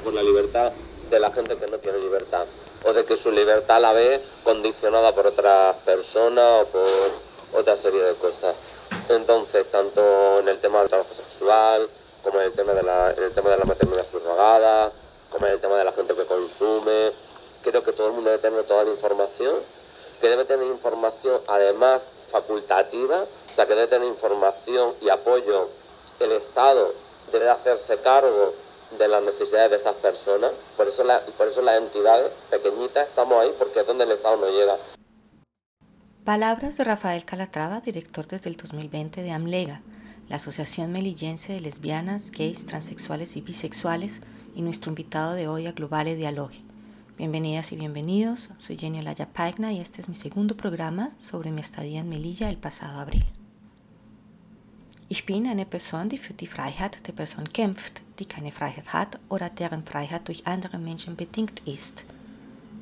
por la libertad de la gente que no tiene libertad o de que su libertad la ve condicionada por otras personas o por otra serie de cosas. Entonces, tanto en el tema del trabajo sexual, como en el tema de la, en el tema de la maternidad subrogada, como en el tema de la gente que consume, creo que todo el mundo debe tener toda la información, que debe tener información además facultativa, o sea, que debe tener información y apoyo el Estado debe de hacerse cargo de las necesidades de esas personas. Por eso, la- por eso las entidades pequeñitas estamos ahí, porque es donde el Estado no llega. Palabras de Rafael Calatrava, director desde el 2020 de AMLEGA, la Asociación Melillense de Lesbianas, Gays, Transexuales y Bisexuales, y nuestro invitado de hoy a Globale Dialogue. Bienvenidas y bienvenidos, soy Jenny Olaya Paigna y este es mi segundo programa sobre mi estadía en Melilla el pasado abril. Ich bin eine Person, die für die Freiheit der Person kämpft, die keine Freiheit hat oder deren Freiheit durch andere Menschen bedingt ist.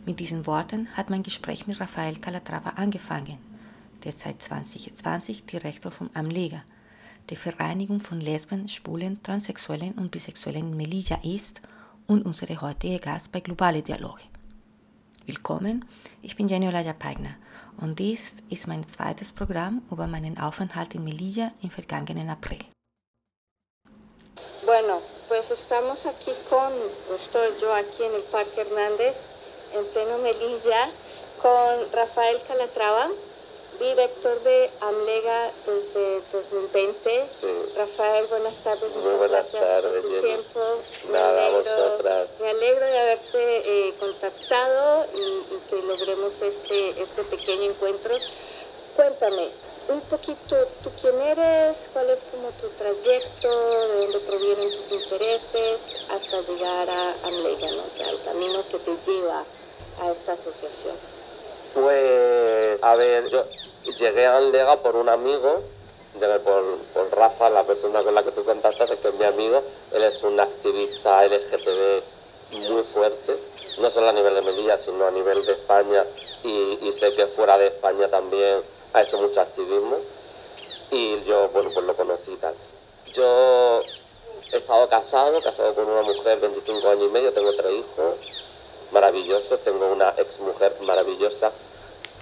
Mit diesen Worten hat mein Gespräch mit Rafael Calatrava angefangen, der seit 2020 Direktor von Amlega, der Vereinigung von Lesben, Schwulen, Transsexuellen und Bisexuellen in Melilla ist und unsere heutige Gast bei Globale Dialoge. Willkommen, ich bin Jenny Olaya Paigner und dies ist mein zweites Programm über meinen Aufenthalt in Melilla im vergangenen April. Bueno, pues estamos aquí con, estoy yo aquí en el Parque Hernández, en pleno Melilla, con Rafael Calatrava, director de Amlega desde 2020. Sí. Rafael, buenas tardes, Muy muchas buenas gracias tardes, por tu Jenny. tiempo. Nada, a vosotras. me alegro de haberte eh, contactado y, y que logremos este, este pequeño encuentro. Cuéntame un poquito, ¿tú quién eres? ¿Cuál es como tu trayecto? ¿De dónde provienen tus intereses? Hasta llegar a Amlega, ¿no? O sea, el camino que te lleva a esta asociación. Pues, a ver, yo llegué a Lega por un amigo, por, por Rafa, la persona con la que tú contactas, que es mi amigo. Él es un activista LGTB muy fuerte, no solo a nivel de Melilla, sino a nivel de España. Y, y sé que fuera de España también ha hecho mucho activismo. Y yo, bueno, pues lo conocí y tal. Yo he estado casado, casado con una mujer, 25 años y medio, tengo tres hijos maravillosos, tengo una ex mujer maravillosa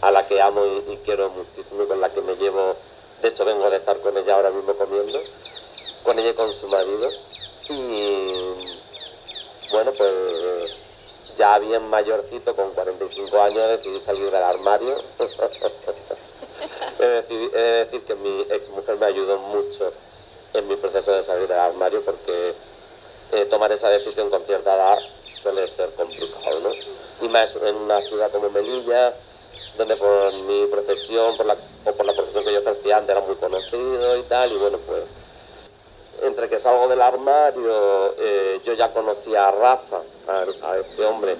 a la que amo y, quiero muchísimo y con la que me llevo, de hecho vengo de estar con ella ahora mismo comiendo, con ella y con su marido. Y bueno, pues ya bien mayorcito, con 45 años, decidí salir del armario. he de decir que mi ex mujer me ayudó mucho en mi proceso de salir del armario porque eh, tomar esa decisión con cierta edad suele ser complicado, ¿no? Y más en una ciudad como Melilla, donde por mi profesión, por la, o por la profesión que yo ejercía antes era muy conocido y tal, y bueno, pues entre que salgo del armario, eh, yo ya conocía a Rafa, a, a este hombre,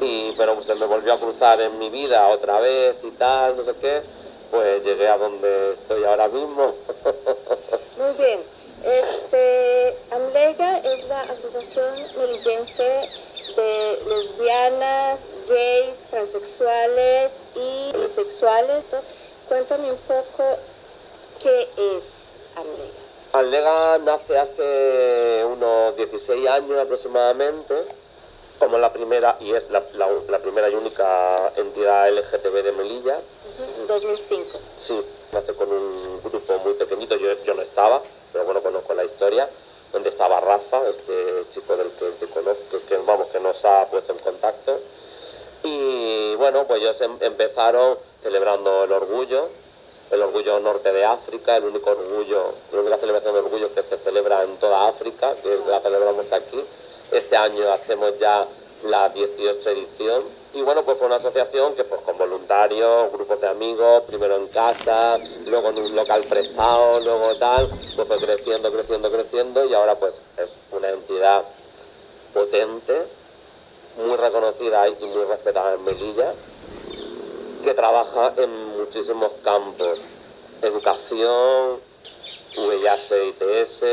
y, pero se me volvió a cruzar en mi vida otra vez y tal, no sé qué, pues llegué a donde estoy ahora mismo. Muy bien. Este, Amlega es la Asociación Melillense de Lesbianas, Gays, Transexuales y Bisexuales. Cuéntame un poco qué es Amlega. Allega nace hace unos 16 años aproximadamente, como la primera, y es la- la primera y única entidad LGTB de Melilla. Ujú, 2005. Sí, nace con un grupo muy pequeñito, yo, no estaba, pero bueno, conozco la historia, donde estaba Rafa, este chico del que conozco, que vamos, que nos ha puesto en contacto. Y bueno, pues ellos em- empezaron celebrando el orgullo, el orgullo norte de África, el único orgullo, la única celebración de orgullo que se celebra en toda África, que la celebramos aquí. Este año hacemos ya la 18 edición. Y bueno, pues fue una asociación que pues con voluntarios, grupos de amigos, primero en casa, luego en un local prestado, luego tal, pues fue creciendo, creciendo, creciendo y ahora pues es una entidad potente, muy reconocida y muy respetada en Melilla, que trabaja en muchísimos campos. Educación, VIH, ITS,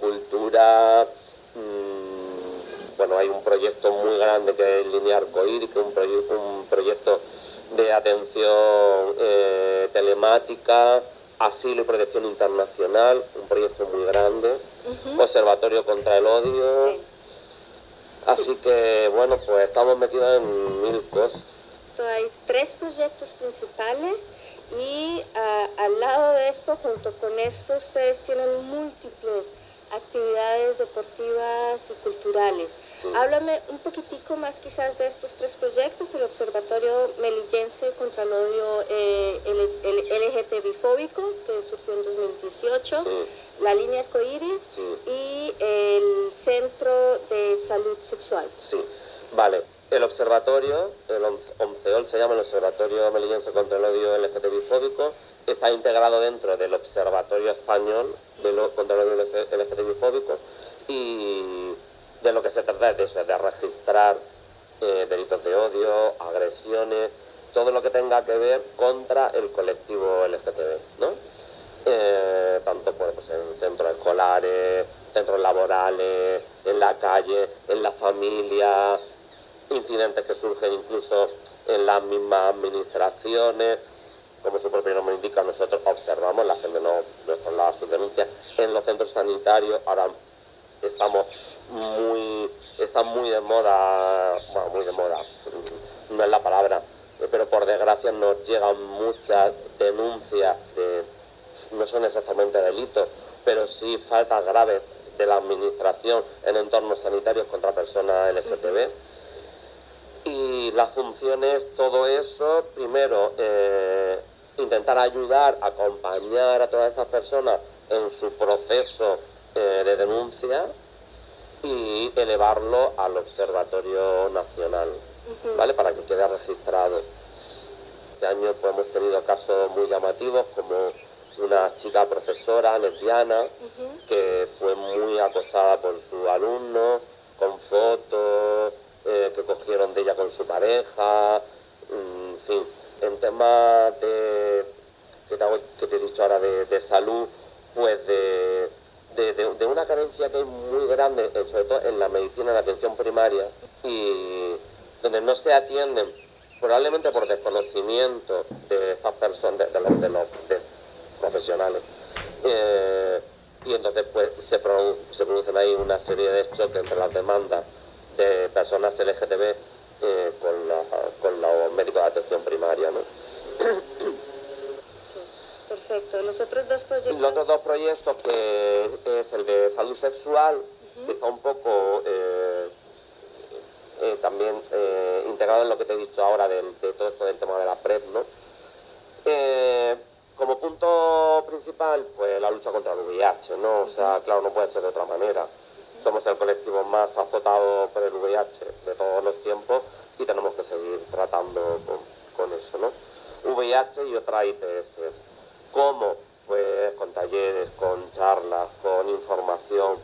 cultura, mm, hay un proyecto muy grande que es Línea Arcoíris, que es un, proye- un proyecto de atención eh, telemática, asilo y protección internacional, un proyecto muy grande, Observatorio contra el Odio. Sí. Así que, bueno, pues estamos metidos en mil cosas. Hay tres proyectos principales y ah, al lado de esto, junto con esto, ustedes tienen múltiples actividades deportivas y culturales. Sí. Háblame un poquitico más quizás de estos tres proyectos, el Observatorio Melillense contra el Odio eh, L- L- LGTBI-fóbico, que surgió en 2018, Sí. la línea arcoíris Sí. y el Centro de Salud Sexual. Sí, vale. El observatorio, el ONCEOL se llama el Observatorio Melillense contra el Odio LGTBI-fóbico, está integrado dentro del Observatorio Español de lo- contra Odio LGTBI-fóbico y de lo que se trata es de registrar eh, delitos de odio, agresiones, todo lo que tenga que ver contra el colectivo LGTB, ¿no? Eh, tanto pues, pues, en centros escolares, centros laborales, en la calle, en la familia, incidentes que surgen incluso en las mismas administraciones. Como su propio nombre indica, nosotros observamos, la gente no nos traslada sus denuncias en los centros sanitarios. Ahora estamos muy, está muy de moda, bueno, muy de moda, mm, no es la palabra, pero por desgracia nos llegan muchas denuncias de, no son exactamente delitos, pero sí faltas graves de la administración en entornos sanitarios contra personas LGTB. Y las funciones, todo eso, primero, eh, intentar ayudar, acompañar a todas estas personas en su proceso eh, de denuncia y elevarlo al Observatorio Nacional, ¿vale? Para que quede registrado. Este año pues, hemos tenido casos muy llamativos como una chica profesora lesbiana que fue muy acosada por su alumno, con fotos eh, que cogieron de ella con su pareja, mm, en fin, en temas de, que te, he dicho ahora de, salud, pues de, de- una carencia que hay muy grande, eh, sobre todo en la medicina, en la atención primaria, y donde no se atienden, probablemente por desconocimiento de estas personas, de, los, profesionales. Eh, y entonces pues se, produ- se producen ahí una serie de choques entre las demandas de personas LGTB eh, con, la- con los médicos de atención primaria. ¿no? Perfecto. Los otros dos proyectos. los otros dos proyectos, que es el de salud sexual, que está un poco eh, eh, también eh, integrado en lo que te he dicho ahora del- de, todo esto del tema de la PrEP, ¿no? Como punto principal, pues la lucha contra el VIH, ¿no? O sea, claro, no puede ser de otra manera. Somos el colectivo más azotado por el VIH de todos los tiempos y tenemos que seguir tratando con, eso, ¿no? VIH y otra ITS. ¿Cómo? Pues con talleres, con charlas, con información.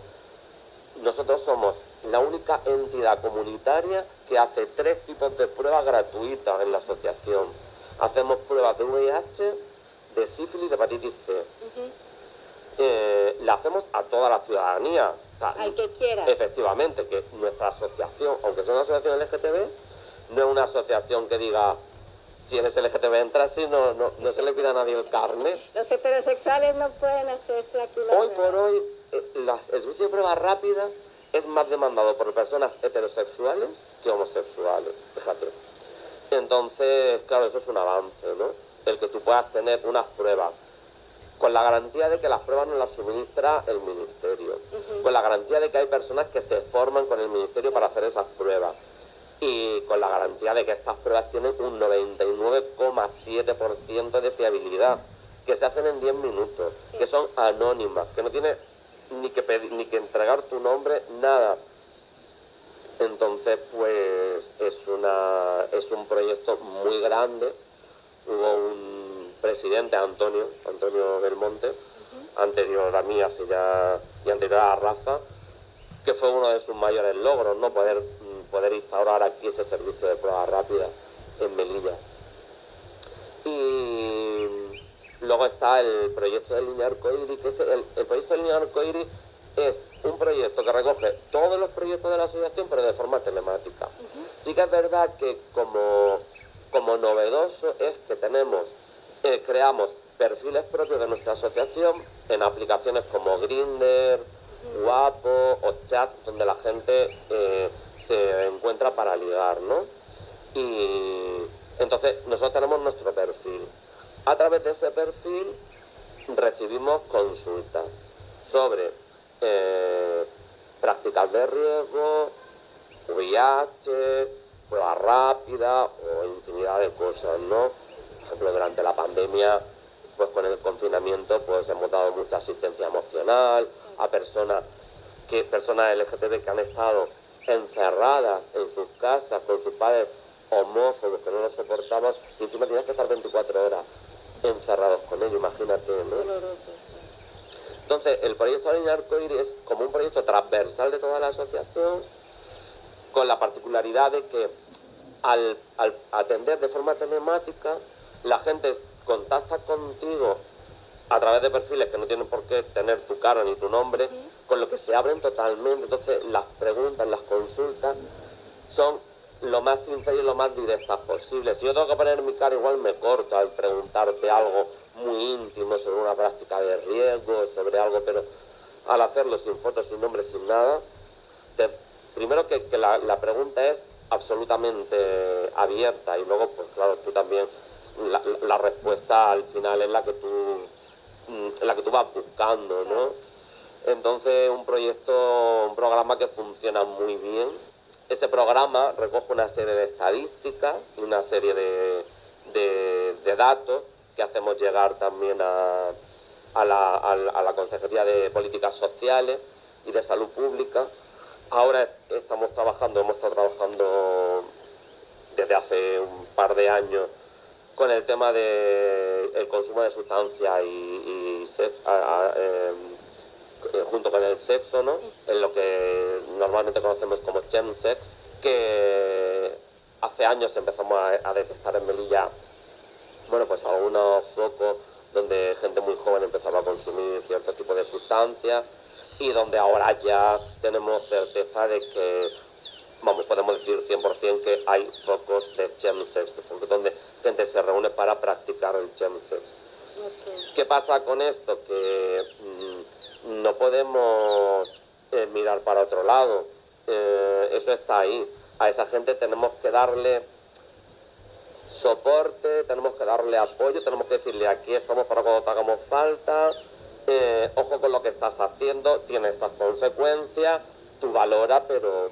Nosotros somos la única entidad comunitaria que hace tres tipos de pruebas gratuitas en la asociación. Hacemos pruebas de VIH, de sífilis y de hepatitis C. Eh, la hacemos a toda la ciudadanía. O sea, Al que quiera. Efectivamente, que nuestra asociación, aunque sea una asociación LGTB, no es una asociación que diga si eres LGTB entra así, no, no, no se le pida a nadie el carnet. Los heterosexuales no pueden hacerse aquí la Hoy prueba. por hoy, eh, las- el servicio de prueba rápida es más demandado por personas heterosexuales que homosexuales, fíjate. Entonces, claro, eso es un avance, ¿no? El que tú puedas tener unas pruebas con la garantía de que las pruebas nos las suministra el ministerio, con la garantía de que hay personas que se forman con el ministerio para hacer esas pruebas y con la garantía de que estas pruebas tienen un 99,7% de fiabilidad, que se hacen en 10 minutos, que son anónimas, que no tienes ni que pedir, ni que entregar tu nombre, nada. Entonces, pues es una es un proyecto muy grande. Hubo un presidente, Antonio, Antonio Belmonte, anterior a mí, hace ya, y anterior a Rafa, que fue uno de sus mayores logros, ¿no? Poder, mm, poder instaurar aquí ese servicio de prueba rápida en Melilla. Y luego está el proyecto de línea arcoíris, que este- el, el proyecto de línea arcoíris es un proyecto que recoge todos los proyectos de la asociación, pero de forma telemática. Sí que es verdad que como, como novedoso es que tenemos, eh, creamos perfiles propios de nuestra asociación en aplicaciones como Grinder, Guapo o Chat, donde la gente eh, se encuentra para ligar, ¿no? Y entonces nosotros tenemos nuestro perfil. A través de ese perfil recibimos consultas sobre eh, prácticas de riesgo, VIH, prueba rápida o infinidad de cosas, ¿no? Ejemplo, durante la pandemia, pues con el confinamiento, pues hemos dado mucha asistencia emocional a personas que personas LGTB que han estado encerradas en sus casas con sus padres homófobos que no los soportamos y encima tienes que estar 24 horas encerrados con ellos, imagínate, ¿no? Entonces, el proyecto de arcoíris es como un proyecto transversal de toda la asociación, con la particularidad de que al, al atender de forma telemática, la gente contacta contigo a través de perfiles que no tienen por qué tener tu cara ni tu nombre, con lo que se abren totalmente. Entonces, las preguntas, las consultas son lo más sinceras y lo más directas posible. Si yo tengo que poner mi cara, igual me corto al preguntarte algo muy íntimo sobre una práctica de riesgo, sobre algo, pero al hacerlo sin fotos, sin nombre, sin nada, te- primero que, que la, la pregunta es absolutamente abierta y luego, pues claro, tú también, la, respuesta al final es la que tú, mm, la que tú vas buscando, ¿no? Entonces, un proyecto, un programa que funciona muy bien. Ese programa recoge una serie de estadísticas y una serie de, de- de datos que hacemos llegar también a, a la- a la Consejería de Políticas Sociales y de Salud Pública. Ahora estamos trabajando, hemos estado trabajando desde hace un par de años con el tema del consumo de sustancias y, y sex- a- a- em, eh, junto con el sexo, ¿no? En lo que normalmente conocemos como chemsex, que hace años empezamos a, a detectar en Melilla, bueno, pues algunos focos donde gente muy joven empezaba a consumir cierto tipo de sustancias y donde ahora ya tenemos certeza de que, vamos, podemos decir 100% que hay focos de chemsex, donde gente se reúne para practicar el chemsex. Ok. ¿Qué pasa con esto? Que mm, no podemos eh, mirar para otro lado. Eh, eso está ahí. A esa gente tenemos que darle soporte, tenemos que darle apoyo, tenemos que decirle aquí estamos para cuando te hagamos falta, eh, ojo con lo que estás haciendo, tiene estas consecuencias, tú valora, pero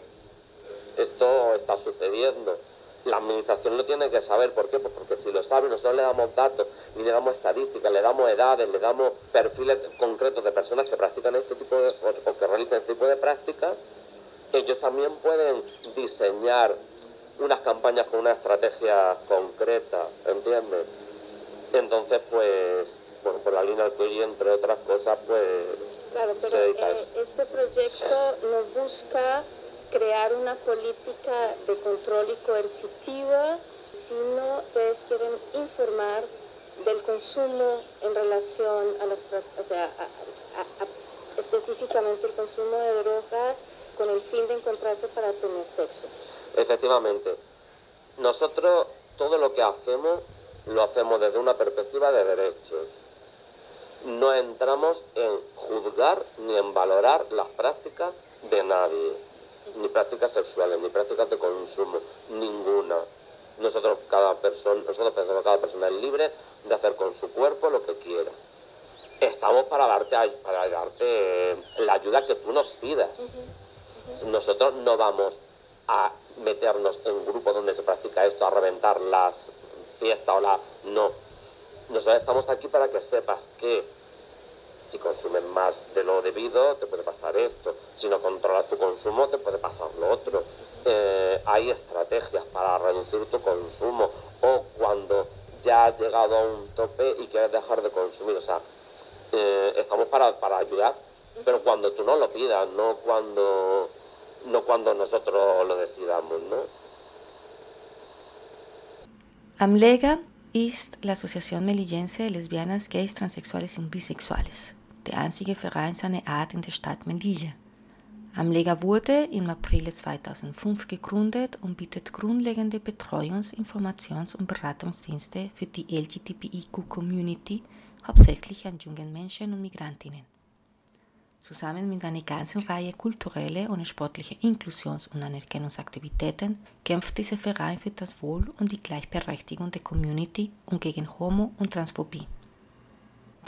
esto está sucediendo. La administración lo tiene que saber, ¿por qué? Pues porque si lo sabe, nosotros le damos datos y le damos estadísticas, le damos edades, le damos perfiles concretos de personas que practican este tipo de, o, que realizan este tipo de prácticas, ellos también pueden diseñar unas campañas con una estrategia concreta, ¿entiendes? Entonces, pues, bueno, por la línea arcoíris, entre otras cosas, pues, Claro, se pero dedica a eh, eso. este proyecto no busca crear una política de control y coercitiva, sino ustedes quieren informar del consumo en relación a las, o sea, a- específicamente el consumo de drogas con el fin de encontrarse para tener sexo. Efectivamente, nosotros todo lo que hacemos lo hacemos desde una perspectiva de derechos. No entramos en juzgar ni en valorar las prácticas de nadie, ni prácticas sexuales, ni prácticas de consumo, ninguna. Nosotros, cada persona, nosotros pensamos que cada persona es libre de hacer con su cuerpo lo que quiera. Estamos para darte, para darte eh, la ayuda que tú nos pidas. Nosotros no vamos a meternos en grupos donde se practica esto, a reventar las fiestas o la... No. Nosotros estamos aquí para que sepas que si consumes más de lo debido, te puede pasar esto. Si no controlas tu consumo, te puede pasar lo otro. Eh, hay estrategias para reducir tu consumo. O cuando ya has llegado a un tope y quieres dejar de consumir. O sea, eh, estamos para, para ayudar pero cuando tú no lo pidas, no cuando, no cuando nosotros lo decidamos, ¿no? Amlega ist la Asociación Melillense de Lesbianas, Gays, Transsexuales und Bisexuales, der einzige Verein seiner Art in der Stadt Melilla. Amlega wurde im April 2005 gegründet und bietet grundlegende Betreuungs-, Informations- und Beratungsdienste für die LGBTIQ-Community, hauptsächlich an jungen Menschen und Migrantinnen. Zusammen mit einer ganzen Reihe kultureller und sportlicher Inklusions- und Anerkennungsaktivitäten kämpft dieser Verein für das Wohl und die Gleichberechtigung der Community und gegen Homo- und Transphobie.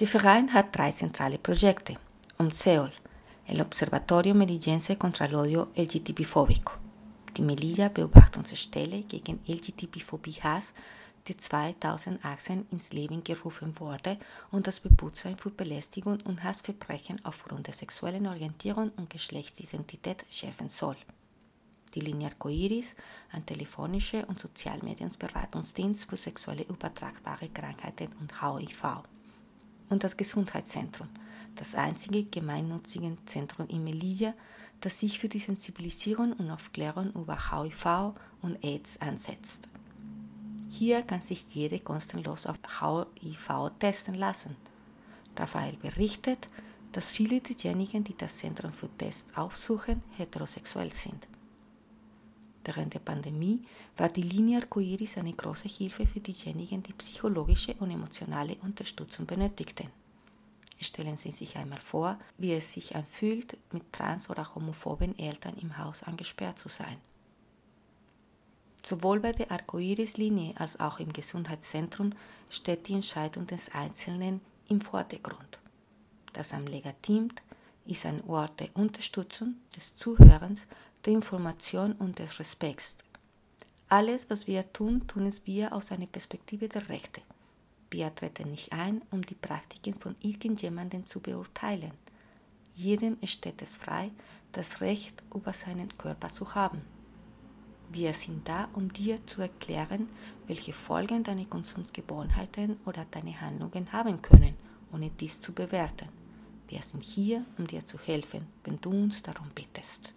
Der Verein hat drei zentrale Projekte. Um Seol, el Observatorio Melillense contra el Odio LGTB-Fóbico, die Melilla Beobachtungsstelle gegen LGTB-Phobie-Hass die 2018 ins Leben gerufen wurde und das Bewusstsein für Belästigung und Hassverbrechen aufgrund der sexuellen Orientierung und Geschlechtsidentität schärfen soll. Die Linie Arcoiris, ein telefonischer und Sozialmedienberatungsdienst für sexuelle übertragbare Krankheiten und HIV. Und das Gesundheitszentrum, das einzige gemeinnützige Zentrum in Melilla, das sich für die Sensibilisierung und Aufklärung über HIV und AIDS einsetzt. Hier kann sich jede kostenlos auf HIV testen lassen. Raphael berichtet, dass viele derjenigen, die das Zentrum für Tests aufsuchen, heterosexuell sind. Während der Pandemie war die Linie Arcoiris eine große Hilfe für diejenigen, die psychologische und emotionale Unterstützung benötigten. Stellen Sie sich einmal vor, wie es sich anfühlt, mit trans- oder homophoben Eltern im Haus angesperrt zu sein. Sowohl bei der Arcoiris-Linie als auch im Gesundheitszentrum steht die Entscheidung des Einzelnen im Vordergrund. Das Amlega-Team ist ein Ort der Unterstützung, des Zuhörens, der Information und des Respekts. Alles, was wir tun, tun es wir aus einer Perspektive der Rechte. Wir treten nicht ein, um die Praktiken von irgendjemandem zu beurteilen. Jedem steht es frei, das Recht über seinen Körper zu haben. Wir sind da, um dir zu erklären, welche Folgen deine Konsumsgewohnheiten oder deine Handlungen haben können, ohne dies zu bewerten. Wir sind hier, um dir zu helfen, wenn du uns darum bittest.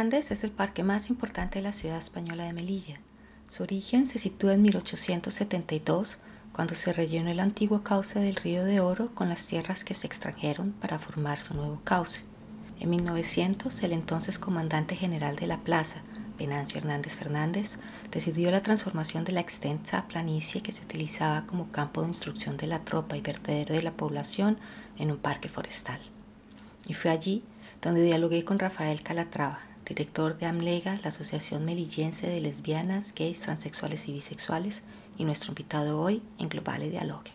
Hernández es el parque más importante de la ciudad española de Melilla. Su origen se sitúa en 1872, cuando se rellenó el antiguo cauce del río de Oro con las tierras que se extrajeron para formar su nuevo cauce. En 1900, el entonces comandante general de la plaza, Venancio Hernández Fernández, decidió la transformación de la extensa planicie que se utilizaba como campo de instrucción de la tropa y vertedero de la población en un parque forestal. Y fue allí donde dialogué con Rafael Calatrava, director de AMLEGA, la Asociación Melillense de Lesbianas, Gays, Transexuales y Bisexuales, y nuestro invitado hoy en Globale Dialoge.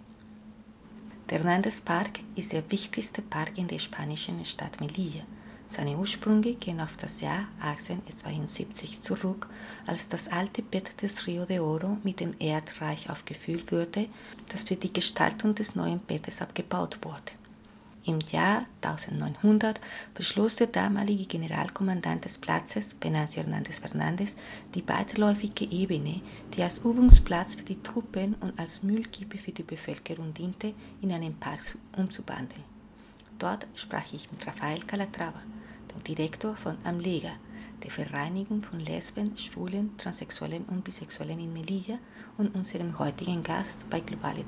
Der Hernandez Park ist der wichtigste Park in der spanischen Stadt Melilla. Seine Ursprünge gehen auf das Jahr 1872 zurück, als das alte Bett des Rio de Oro mit dem Erdreich aufgefüllt wurde, das für die Gestaltung des neuen Bettes abgebaut wurde. Im Jahr 1900 beschloss der damalige Generalkommandant des Platzes, Venancio Hernández Fernández, die weiterläufige Ebene, die als Übungsplatz für die Truppen und als Müllkippe für die Bevölkerung diente, in einen Park umzuwandeln. Dort sprach ich mit Rafael Calatrava, dem Direktor von Amlega, der Vereinigung von Lesben, Schwulen, Transsexuellen und Bisexuellen in Melilla und unserem heutigen Gast bei Globale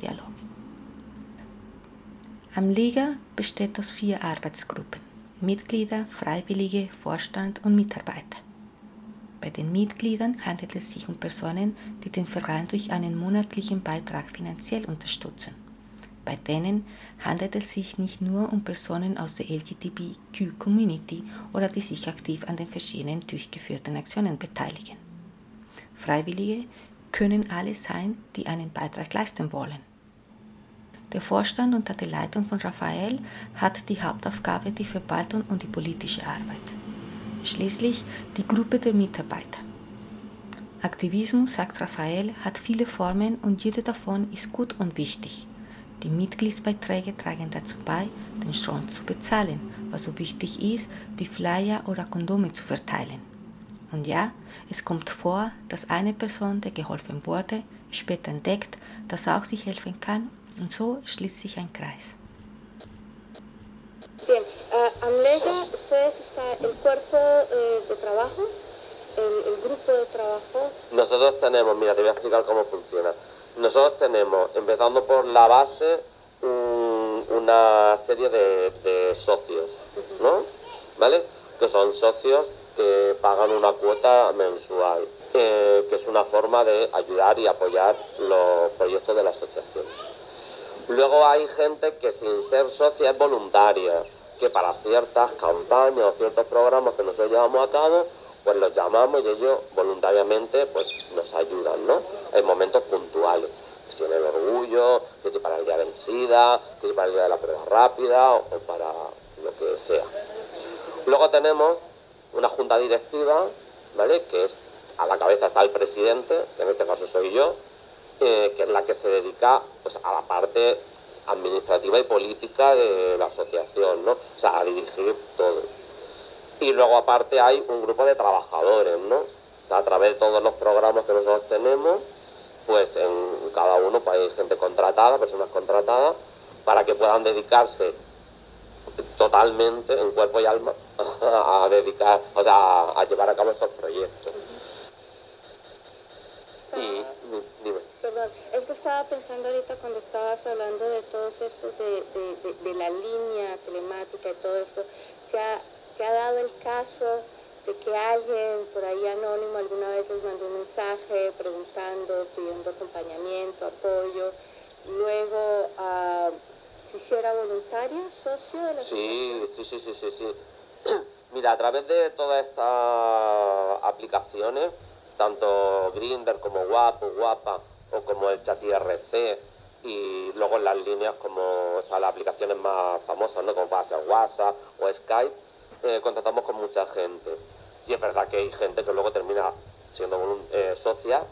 Dialog. Amliga besteht aus vier Arbeitsgruppen. Mitglieder, Freiwillige, Vorstand und Mitarbeiter. Bei den Mitgliedern handelt es sich um Personen, die den Verein durch einen monatlichen Beitrag finanziell unterstützen. Bei denen handelt es sich nicht nur um Personen aus der LGBTQ-Community oder die sich aktiv an den verschiedenen durchgeführten Aktionen beteiligen. Freiwillige können alle sein, die einen Beitrag leisten wollen. Der Vorstand unter der Leitung von Raphael hat die Hauptaufgabe die Verwaltung und die politische Arbeit. Schließlich die Gruppe der Mitarbeiter. Aktivismus, sagt Raphael, hat viele Formen und jede davon ist gut und wichtig. Die Mitgliedsbeiträge tragen dazu bei, den Strom zu bezahlen, was so wichtig ist, wie Flyer oder Kondome zu verteilen. Und ja, es kommt vor, dass eine Person, der geholfen wurde, später entdeckt, dass auch sich helfen kann und so schließt sich ein Kreis. Bien, uh, Amlega, ustedes está el cuerpo eh, de trabajo, el, el, grupo de trabajo. Nosotros tenemos, mira, te voy a explicar cómo funciona. Nosotros tenemos, empezando por la base, un, una serie de, de socios, uh -huh. ¿no? ¿Vale? Que son socios que pagan una cuota mensual, eh, que es una forma de ayudar y apoyar los proyectos de la asociación. Luego hay gente que sin ser socia es voluntaria, que para ciertas campañas o ciertos programas que nosotros llevamos a cabo, pues los llamamos y ellos voluntariamente pues nos ayudan, ¿no? En momentos puntuales. Que si en el orgullo, que si para el día del SIDA, que si para el día de la prueba rápida o, o para lo que sea. Luego tenemos una junta directiva, ¿vale? Que es, a la cabeza está el presidente, que en este caso soy yo, eh, que es la que se dedica pues, a la parte administrativa y política de la asociación, ¿no? O sea, a dirigir todo. Y luego aparte hay un grupo de trabajadores, ¿no? O sea, a través de todos los programas que nosotros tenemos, pues en cada uno pues, hay gente contratada, personas contratadas, para que puedan dedicarse totalmente en cuerpo y alma a dedicar, o sea, a llevar a cabo esos proyectos. Y, dime. Perdón, es que estaba pensando ahorita cuando estabas hablando de todos estos, de, de, de, de, la línea telemática y todo esto, se ha, se ha dado el caso de que alguien por ahí anónimo alguna vez les mandó un mensaje preguntando, pidiendo acompañamiento, apoyo, luego uh, se hiciera voluntaria, socio de la sí, asociación. Sí, sí, sí, sí, sí. Mira, a través de todas estas aplicaciones, tanto Grinder como Guapo, Guapa o como el chat IRC y luego en las líneas como o sea, las aplicaciones más famosas, ¿no? como puede ser WhatsApp o Skype, eh, contratamos con mucha gente. Sí es verdad que hay gente que luego termina siendo un, eh, socia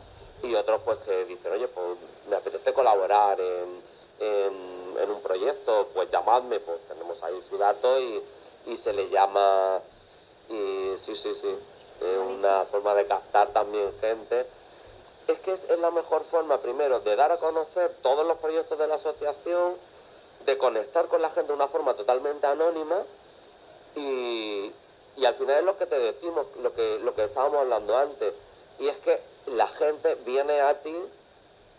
y otros pues que dicen, oye, pues me apetece colaborar en, en, en un proyecto, pues llamadme, pues tenemos ahí su dato y, y se le llama y sí, sí, sí es una forma de captar también gente. Es que es, es, la mejor forma, primero, de dar a conocer todos los proyectos de la asociación, de conectar con la gente de una forma totalmente anónima y, Y al final es lo que te decimos, lo que, lo que estábamos hablando antes. Y es que la gente viene a ti,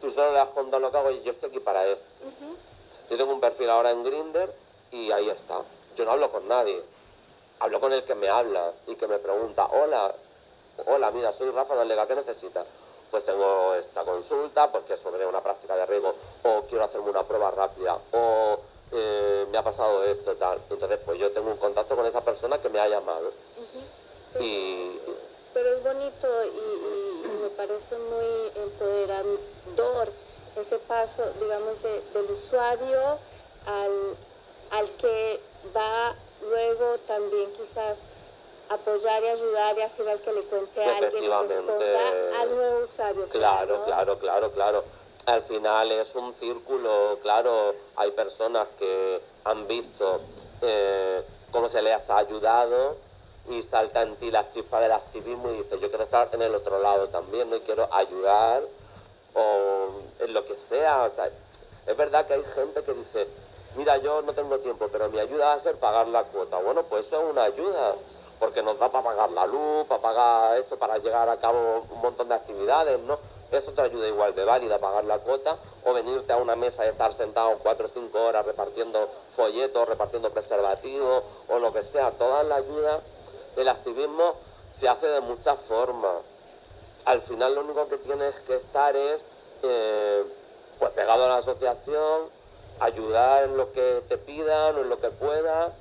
tú solo le has contado lo que hago y yo estoy aquí para esto. Yo tengo un perfil ahora en Grinder y ahí está. Yo no hablo con nadie. Hablo con el que me habla y que me pregunta, hola, hola, mira, soy Rafa Nalega, ¿qué necesitas? Pues tengo esta consulta porque es sobre una práctica de riego o quiero hacerme una prueba rápida o eh, me ha pasado esto y tal. Entonces, pues yo tengo un contacto con esa persona que me ha llamado. Y Pero es bonito y, y- y me parece muy empoderador ese paso, digamos, de- del usuario al, al que va luego también quizás apoyar y ayudar y hacer al que le cuente a alguien y responda al nuevo usuario. ¿será, Claro, no? claro, claro, claro. Al final es un círculo, claro, hay personas que han visto eh, cómo se les ha ayudado y salta en ti la chispa del activismo y dice, yo quiero estar en el otro lado también, no Y quiero ayudar o en lo que sea. O sea, es verdad que hay gente que dice, mira, yo no tengo tiempo, pero mi ayuda va a ser pagar la cuota. Bueno, pues eso es una ayuda, porque nos da para pagar la luz, para pagar esto, para llegar a cabo un montón de actividades, ¿no? Es otra ayuda igual de válida, pagar la cuota, o venirte a una mesa y estar sentado cuatro o cinco horas repartiendo folletos, repartiendo preservativos, o lo que sea. Toda la ayuda, el activismo se hace de muchas formas al final lo único que tienes que estar es eh, pues pegado a la asociación, ayudar en lo que te pidan o en lo que puedas.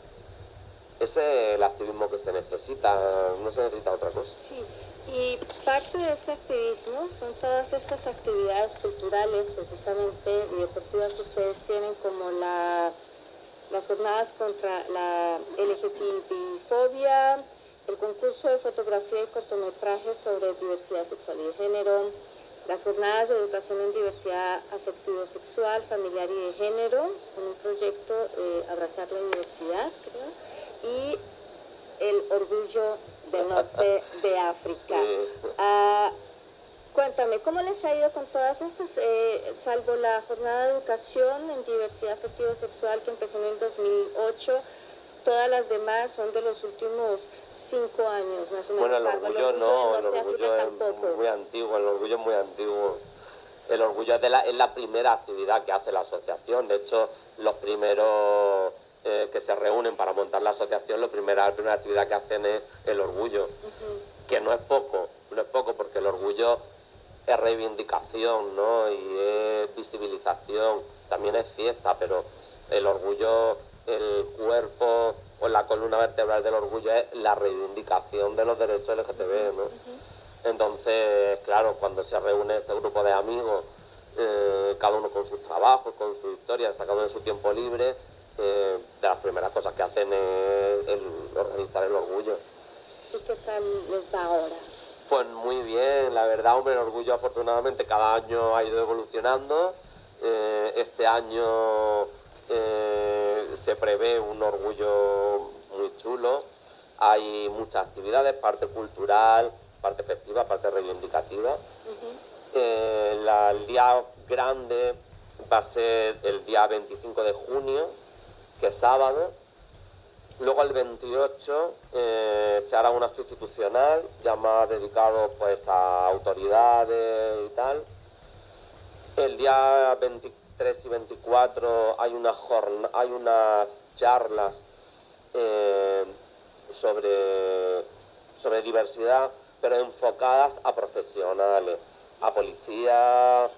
Ese es el activismo que se necesita, no se necesita otra cosa. Sí, y parte de ese activismo son todas estas actividades culturales, precisamente, y deportivas que ustedes tienen, como la, las jornadas contra la LGTBI-fobia, el concurso de fotografía y cortometraje sobre diversidad sexual y de género, las jornadas de educación en diversidad afectivo-sexual, familiar y de género, con un proyecto eh, Abrazar la Diversidad, creo, y el orgullo del norte de África. Sí. Ah, cuéntame, ¿cómo les ha ido con todas estas, eh, salvo la jornada de educación en diversidad afectivo-sexual que empezó en el 2008? Todas las demás son de los últimos cinco años, más o menos. Bueno, el orgullo no, el orgullo es tampoco. muy antiguo, el orgullo es muy antiguo. El orgullo es, de la, es la primera actividad que hace la asociación. De hecho, los primeros eh, que se reúnen para montar la asociación, lo primera, la primera actividad que hacen es el orgullo. Que no es poco, no es poco, porque el orgullo es reivindicación, ¿no? Y es visibilización, también es fiesta, pero el orgullo, el cuerpo o la columna vertebral del orgullo es la reivindicación de los derechos LGTB, ¿no? Entonces, claro, cuando se reúne este grupo de amigos, eh, cada uno con sus trabajos, con su historia, sacando de su tiempo libre, eh, de las primeras cosas que hacen es el organizar el orgullo. ¿Y qué tal les va ahora? Pues muy bien, la verdad, hombre, el orgullo afortunadamente cada año ha ido evolucionando. Eh, este año eh, se prevé un orgullo muy chulo. Hay muchas actividades, parte cultural, parte festiva, parte reivindicativa. La- el día grande va a ser el día 25 de junio, que es sábado. Luego el 28 eh, se hará un acto institucional ya más dedicado pues a autoridades y tal. El día 23 y 24 hay, una hay unas charlas eh, sobre, sobre diversidad, pero enfocadas a profesionales, a policías,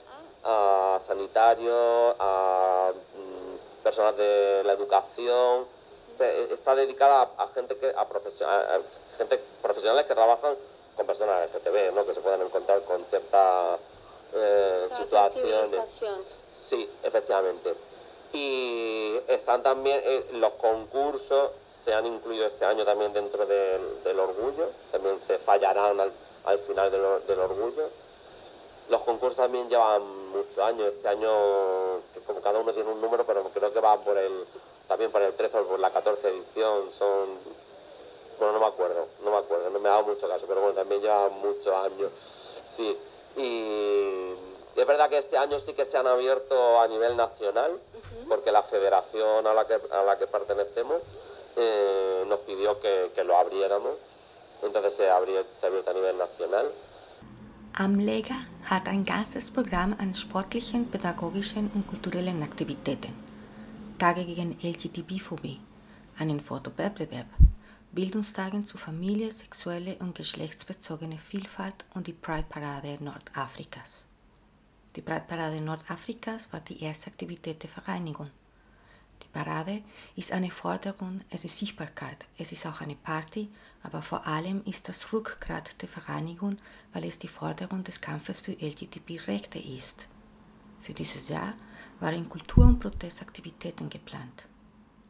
a sanitarios, a mm, personas de la educación. O sea, e- está dedicada a, a gente que a, profesio- a- a gente profesionales que trabajan con personas LGTB, ¿no? que se pueden encontrar con ciertas eh, situaciones. Sí, efectivamente. Y están también eh, los concursos, se han incluido este año también dentro del, del orgullo, también se fallarán al, al final del orgullo. Los concursos también llevan muchos años, este año, como cada uno tiene un número, pero creo que van por el, también por el 13 o por la 14 edición, son, bueno, no me acuerdo, no me acuerdo, no me ha dado mucho caso, pero bueno, también llevan muchos años, sí. Y es verdad que este año sí que se han abierto a nivel nacional, porque la federación a la que, a la que pertenecemos eh, nos pidió que, que lo abriéramos. Entonces se abrió, se abrió a nivel nacional. Amlega hat ein ganzes Programm an sportlichen, pädagogischen und kulturellen Aktivitäten. Tage gegen LGTB-Phobie, einen Fotowettbewerb, Bildungstagen zu Familie, sexuelle und geschlechtsbezogene Vielfalt und die Pride-Parade Nordafrikas. Die Pride-Parade Nordafrikas war die erste Aktivität der Vereinigung. Parade ist eine Forderung, es ist Sichtbarkeit, es ist auch eine Party, aber vor allem ist das Rückgrat der Vereinigung, weil es die Forderung des Kampfes für LGTB-Rechte ist. Für dieses Jahr waren Kultur- und Protestaktivitäten geplant.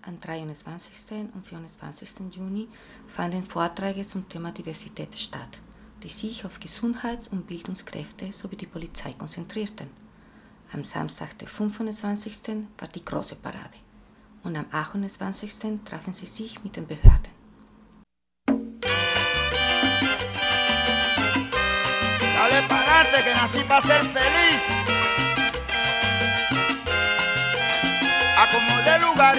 Am 23. und 24. Juni fanden Vorträge zum Thema Diversität statt, die sich auf Gesundheits- und Bildungskräfte sowie die Polizei konzentrierten. Am Samstag, der 25. war die große Parade und am 28. trafen sie sich mit den Behörden. Dale pa'lante que nací para ser feliz. Acomodé lugar.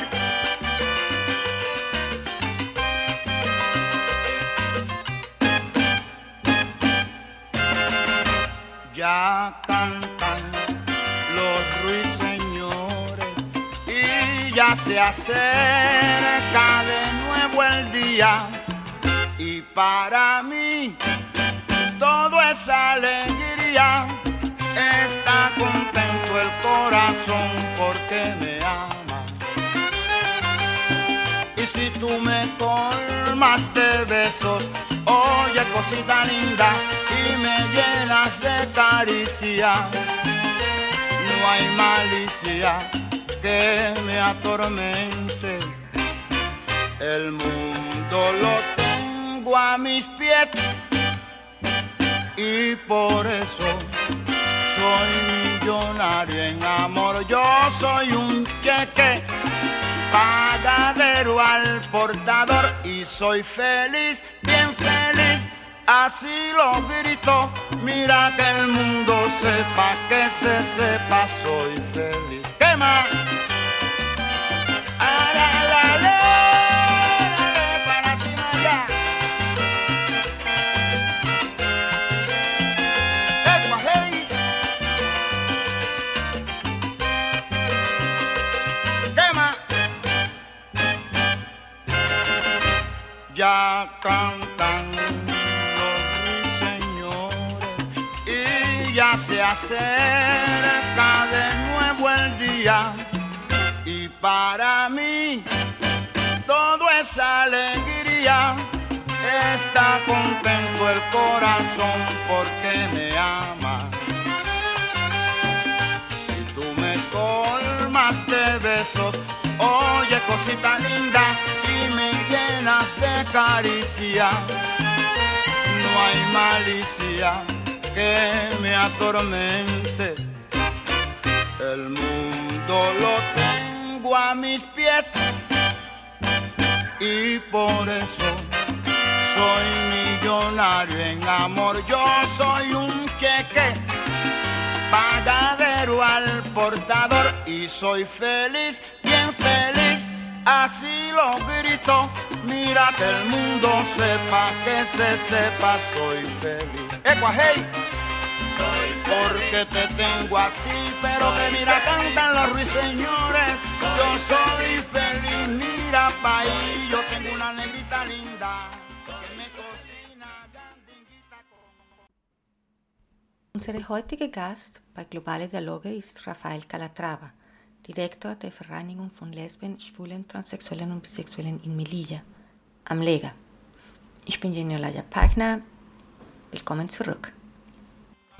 Ya cantan se acerca de nuevo el día. Y para mí todo es alegría. Está contento el corazón porque me ama. Y si tú me colmas de besos, oye cosita linda, y me llenas de caricia, no hay malicia que me atormente. El mundo lo tengo a mis pies y por eso soy millonario en amor. Yo soy un cheque pagadero al portador y soy feliz, bien feliz. Así lo grito, mira que el mundo sepa, que se sepa, soy feliz. ¿Qué más? Ya cantan los ruiseñores y ya se acerca de nuevo el día. Para mí todo es alegría. Está contento el corazón porque me ama. Si tú me colmas de besos, oye cosita linda y me llenas de caricia. No hay malicia que me atormente. El mundo lo tengo a mis pies y por eso soy millonario en amor. Yo soy un cheque pagadero al portador y soy feliz, bien feliz. Así lo grito, mira que el mundo sepa, que se sepa, soy feliz. Ecua, hey. Porque te tengo a ti, pero que mira cantan los ruiseñores. Yo soy feliz, mira pa' yo tengo una negrita linda que me cocina gandinguita con... Unser heutiger Gast bei Globale Dialoge ist Rafael Calatrava, Direktor der Vereinigung von Lesben, Schwulen, Transsexuellen und Bisexuellen in Melilla, Amlega. Ich bin Jenny Olaya Pagna. Willkommen zurück.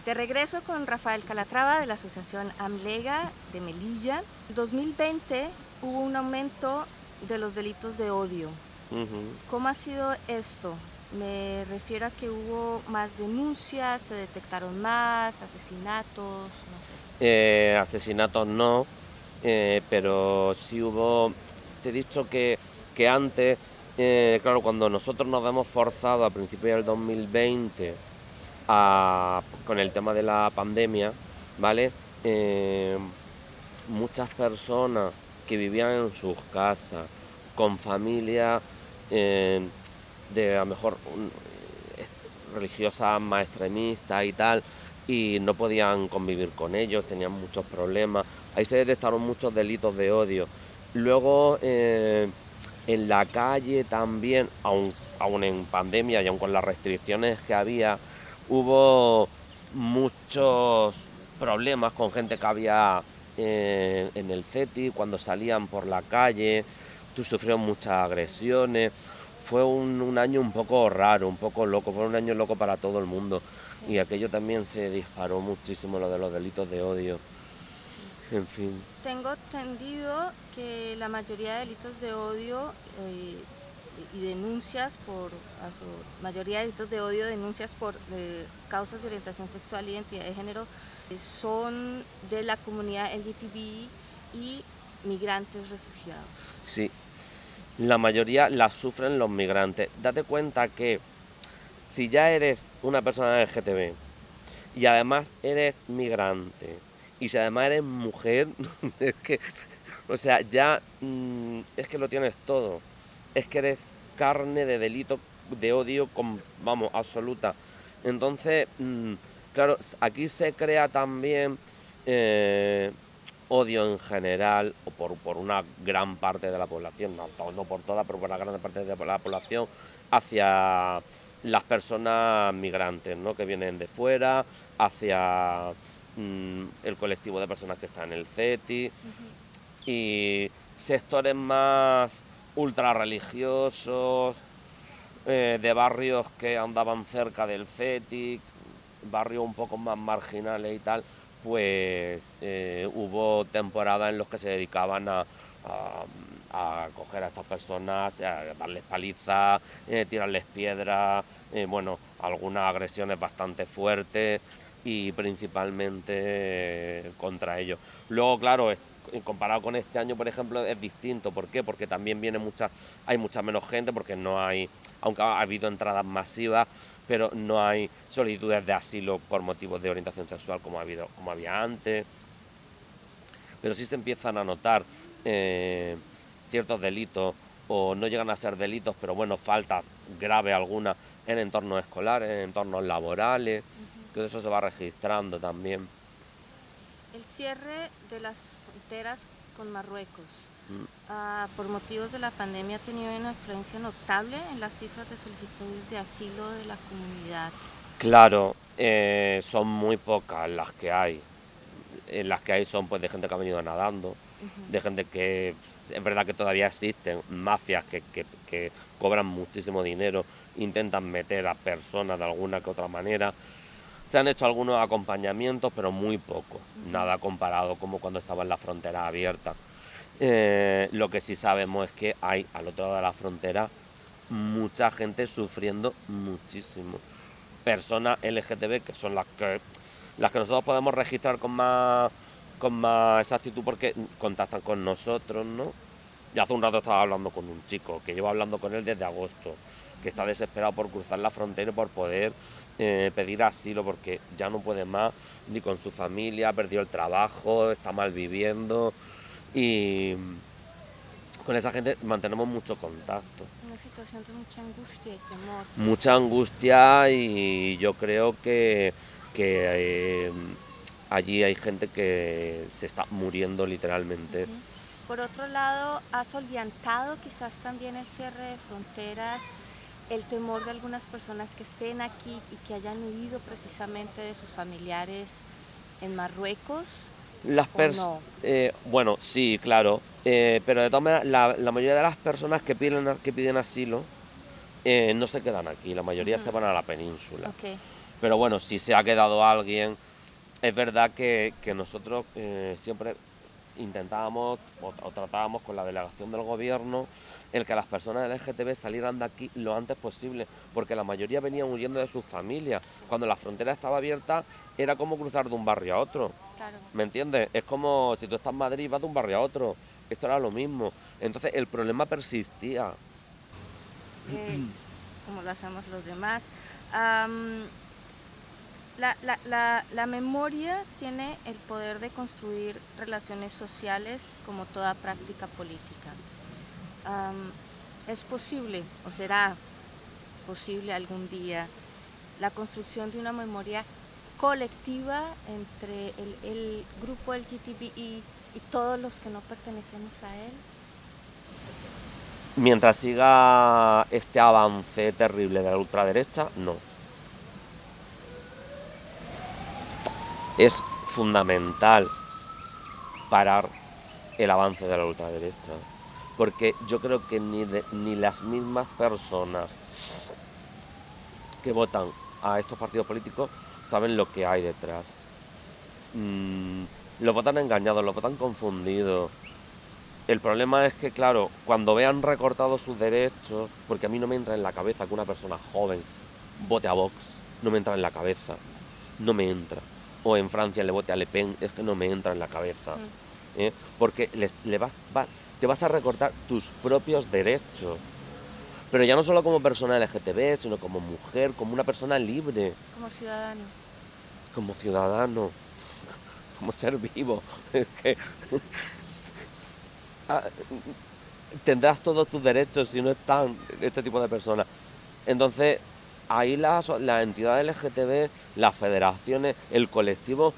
De regreso con Rafael Calatrava de la Asociación AMLEGA de Melilla. En 2020 hubo un aumento de los delitos de odio. Ujú. ¿Cómo ha sido esto? Me refiero a que hubo más denuncias, se detectaron más asesinatos, no sé. Eh, asesinatos no, eh, pero sí hubo, te he dicho que, que antes, eh, claro, cuando nosotros nos hemos forzado a principios del 2020 con el tema de la pandemia, ¿vale? Eh, muchas personas que vivían en sus casas, con familias eh, de a lo mejor eh, religiosas más extremistas y tal, y no podían convivir con ellos, tenían muchos problemas. Ahí se detectaron muchos delitos de odio. Luego, en la calle también, aun, aun en pandemia y aun con las restricciones que había, hubo muchos problemas con gente que había eh, en el CETI cuando salían por la calle, tú sufrieron muchas agresiones. Fue un, un año un poco raro, un poco loco, fue un año loco para todo el mundo. Y aquello también se disparó muchísimo, lo de los delitos de odio. En fin. Tengo entendido que la mayoría de delitos de odio eh, y denuncias por, a su mayoría de delitos de odio, denuncias por eh, causas de orientación sexual e identidad de género eh, son de la comunidad LGTBI y migrantes refugiados. Sí, la mayoría la sufren los migrantes. Date cuenta que si ya eres una persona LGTB y además eres migrante y si además eres mujer, es que, o sea, ya mm, es que lo tienes todo. Es que eres carne de delito de odio, con, vamos, absoluta. Entonces, mm, claro, aquí se crea también eh, odio en general, o por, por una gran parte de la población, no por toda, pero por una gran parte de la población, hacia las personas migrantes, ¿no? Que vienen de fuera, hacia mm, el colectivo de personas que están en el CETI y sectores más ultra religiosos, eh, de barrios que andaban cerca del CETI, barrios un poco más marginales y tal, pues eh, hubo temporadas en los que se dedicaban a, a- coger a estas personas, a darles palizas, eh, tirarles piedras, eh, bueno, algunas agresiones bastante fuertes y principalmente eh, contra ellos. Luego, claro, comparado con este año, por ejemplo, es distinto. ¿Por qué? Porque también viene mucha, hay mucha menos gente, porque no hay, aunque ha habido entradas masivas, pero no hay solicitudes de asilo por motivos de orientación sexual como ha habido, como había antes. Pero sí se empiezan a notar eh, ciertos delitos, o no llegan a ser delitos, pero bueno, faltas graves algunas en entornos escolares, en entornos laborales, que eso se va registrando también. El cierre de las fronteras con Marruecos Mm. ah, por motivos de la pandemia ha tenido una influencia notable en las cifras de solicitudes de asilo de la comunidad. Claro, eh, son muy pocas las que hay. Eh, las que hay son pues de gente que ha venido nadando, de gente que es verdad que todavía existen mafias que, que- que cobran muchísimo dinero, intentan meter a personas de alguna que otra manera. Se han hecho algunos acompañamientos, pero muy poco, nada comparado como cuando estaban las fronteras abiertas. Eh, lo que sí sabemos es que hay al otro lado de la frontera mucha gente sufriendo muchísimo. Personas LGTB que son las que las que nosotros podemos registrar con más con más exactitud porque contactan con nosotros, ¿no? Y hace un rato estaba hablando con un chico que llevo hablando con él desde agosto, que está desesperado por cruzar la frontera y por poder eh, pedir asilo porque ya no puede más ni con su familia, ha perdido el trabajo, está mal viviendo y con esa gente mantenemos mucho contacto. Una situación de mucha angustia y temor. Mucha angustia y yo creo que, que eh, allí hay gente que se está muriendo literalmente. Por otro lado, ha soliviantado quizás también el cierre de fronteras, el temor de algunas personas que estén aquí y que hayan huido precisamente de sus familiares en Marruecos. Las ¿O pers- no? eh, bueno, sí, claro, eh, pero de todas maneras, la, la mayoría de las personas que piden, que piden asilo eh, no se quedan aquí, la mayoría se van a la península. Ok. Pero bueno, si se ha quedado alguien, es verdad que, que nosotros siempre intentábamos o, o tratábamos con la delegación del gobierno el que las personas LGTB salieran de aquí lo antes posible, porque la mayoría venían huyendo de sus familias. Cuando la frontera estaba abierta era como cruzar de un barrio a otro. Claro. ¿Me entiendes? Es como si tú estás en Madrid y vas de un barrio a otro. Esto era lo mismo. Entonces el problema persistía. eh, como lo hacemos los demás. La, la- la- la memoria tiene el poder de construir relaciones sociales como toda práctica política. Es posible o será posible algún día la construcción de una memoria colectiva entre el, el grupo LGTBI y todos los que no pertenecemos a él? Mientras siga este avance terrible de la ultraderecha, no. Es fundamental parar el avance de la ultraderecha. Porque yo creo que ni, de- ni las mismas personas que votan a estos partidos políticos saben lo que hay detrás. Mm, los votan engañados, los votan confundidos. El problema es que, claro, cuando vean recortados sus derechos, porque a mí no me entra en la cabeza que una persona joven vote a Vox, no me entra en la cabeza, no me entra. O en Francia le vote a Le Pen, es que no me entra en la cabeza. ¿eh? Porque le vas, va- te vas a recortar tus propios derechos. Pero ya no solo como persona LGTB, sino como mujer, como una persona libre, Como ciudadano. como ciudadano, como ser vivo. Es que ah, tendrás todos tus derechos si no están este tipo de personas. Entonces, ahí la, aso- la entidad LGTB, las federaciones, el colectivo,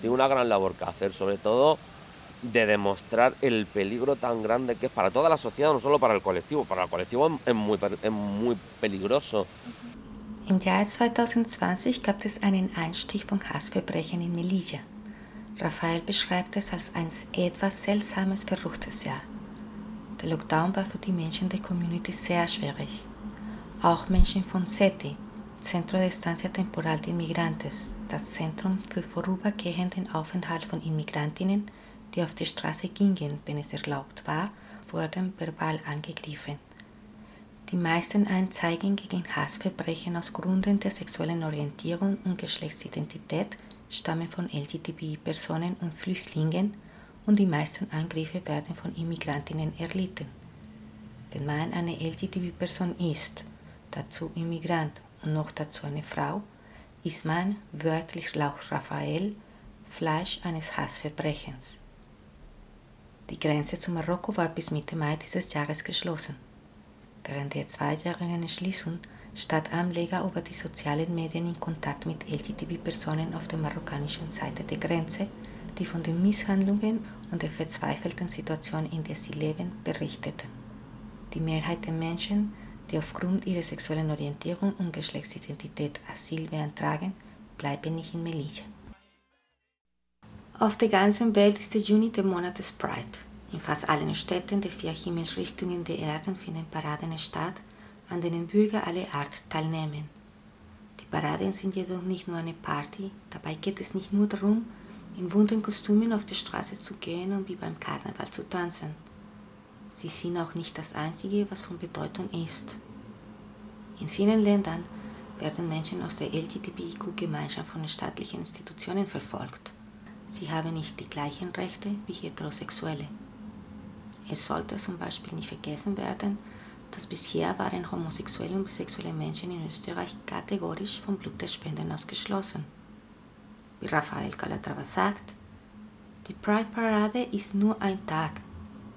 tiene una gran labor que hacer, sobre todo de demostrar el peligro tan grande que es para toda la sociedad, no solo para el colectivo. Para el colectivo es- muy, es muy peligroso. Im Jahr 2020 gab es einen Einstich von Hassverbrechen in Melilla. Raphael beschreibt es als ein etwas seltsames, verruchtes Jahr. Der Lockdown war für die Menschen der Community sehr schwierig. Auch Menschen von CETI, Centro de Estancia Temporal de Inmigrantes, das Zentrum für vorübergehenden Aufenthalt von Immigrantinnen, die auf die Straße gingen, wenn es erlaubt war, wurden verbal angegriffen. Die meisten Anzeigen gegen Hassverbrechen aus Gründen der sexuellen Orientierung und Geschlechtsidentität stammen von LGTBI-Personen und Flüchtlingen und die meisten Angriffe werden von Immigrantinnen erlitten. Wenn man eine LGTBI-Person ist, dazu Immigrant und noch dazu eine Frau, ist man, wörtlich laut Raphael, Fleisch eines Hassverbrechens. Die Grenze zu Marokko war bis Mitte Mai dieses Jahres geschlossen. Während der zweijährigen Schließung stand Amleger über die sozialen Medien in Kontakt mit LGTB-Personen auf der marokkanischen Seite der Grenze, die von den Misshandlungen und der verzweifelten Situation, in der sie leben, berichteten. Die Mehrheit der Menschen, die aufgrund ihrer sexuellen Orientierung und Geschlechtsidentität Asyl beantragen, bleiben nicht in Melilla. Auf der ganzen Welt ist der Juni der Monat des Pride. In fast allen Städten der vier Himmelsrichtungen der Erden finden Paraden statt, an denen Bürger aller Art teilnehmen. Die Paraden sind jedoch nicht nur eine Party, dabei geht es nicht nur darum, in bunten Kostümen auf die Straße zu gehen und wie beim Karneval zu tanzen. Sie sind auch nicht das Einzige, was von Bedeutung ist. In vielen Ländern werden Menschen aus der LGBTIQ-Gemeinschaft von staatlichen Institutionen verfolgt. Sie haben nicht die gleichen Rechte wie Heterosexuelle. Es sollte zum Beispiel nicht vergessen werden, dass bisher waren homosexuelle und bisexuelle Menschen in Österreich kategorisch vom Blutspenden ausgeschlossen. Wie Rafael Calatrava sagt, die Pride-Parade ist nur ein Tag.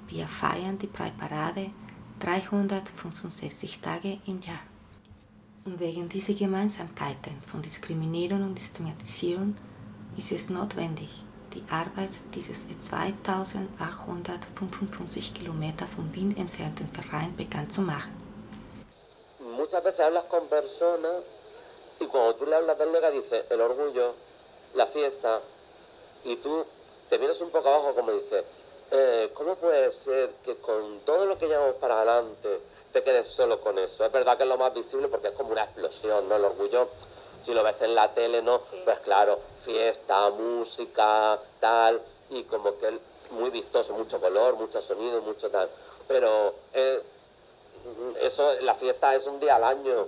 Wir feiern die Pride-Parade 365 Tage im Jahr. Und wegen dieser Gemeinsamkeiten von Diskriminierung und Stigmatisierung ist es notwendig, die Arbeit dieses 2855 Kilometer von Wien entfernten Vereins bekannt zu machen. Muchas veces hablas con personas y cuando tú le hablas del lega dices el orgullo, la fiesta, y tú te vienes un poco abajo como dices, eh, ¿cómo puede ser que con todo lo que llevamos para adelante te quedes solo con eso? Es verdad que es lo más visible porque es como una explosión, ¿no? El orgullo, si lo ves en la tele, ¿no? Pues claro, fiesta, música, tal, y como que muy vistoso, mucho color, mucho sonido, mucho tal. Pero eh, eso, la fiesta es un día al año.